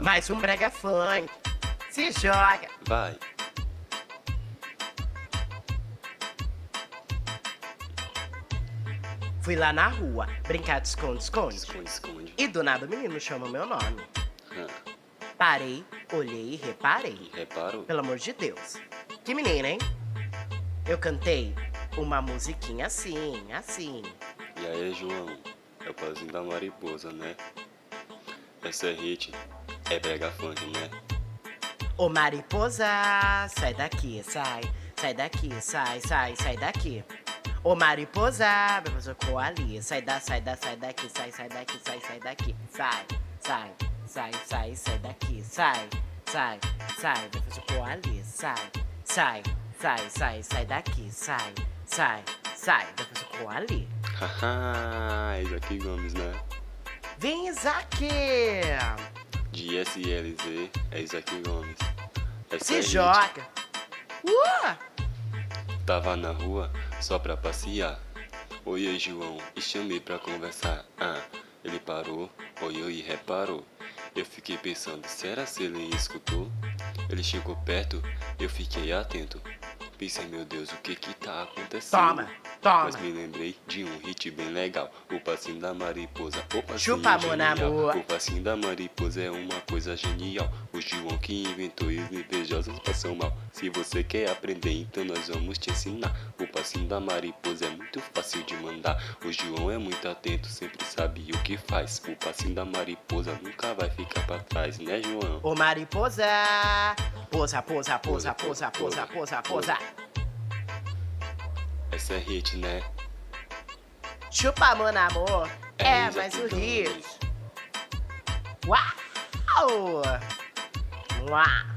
Mais um brega funk. Se joga. Vai. Fui lá na rua brincar de esconde-esconde. Esconde, esconde. E do nada o menino chama meu nome. Parei, olhei e reparei. reparou? Pelo amor de Deus. Que menina, hein? Eu cantei uma musiquinha assim, assim. E aí, João? É o pazinho da mariposa, né? Essa é hit. É brega funk, né? Ô mariposa, sai daqui, sai. Sai daqui, sai, sai, sai daqui. Ô mariposa, fazer cor ali. Sai da, sai da, sai daqui, sai, sai daqui, sai, sai daqui. Sai, sai, sai, sai, sai daqui. Sai, sai, sai, fazer cor ali. Sai, sai, sai, sai, sai daqui. Sai, sai, sai, fazer cor ali. Haha, Isaac Gomes, né? Vem, Isaac! De SLZ é Isaac Gomes. Essa Se é hit. joga! Uh! Tava na rua só pra passear. Oi, oi, João, e chamei pra conversar. Ah, ele parou, olhou e reparou. Eu fiquei pensando, será se ele escutou? Ele chegou perto, eu fiquei atento. Pensei, meu Deus, o que que tá acontecendo? Toma, toma. Mas me lembrei de um hit bem legal. O passinho da mariposa. O passinho Chupa, genial. O passinho da mariposa é uma coisa genial. O João que inventou e os invejosos passam mal. Se você quer aprender, então nós vamos te ensinar. O passinho da mariposa é muito fácil de mandar. O João é muito atento, sempre sabe o que faz. O passinho da mariposa nunca vai ficar pra trás, né, João? Ô mariposa, posa, posa, posa, posa, posa, posa, posa. Essa é hit, né? Chupa amor na amor, é, Isaac mais o hit. Uau! Uau!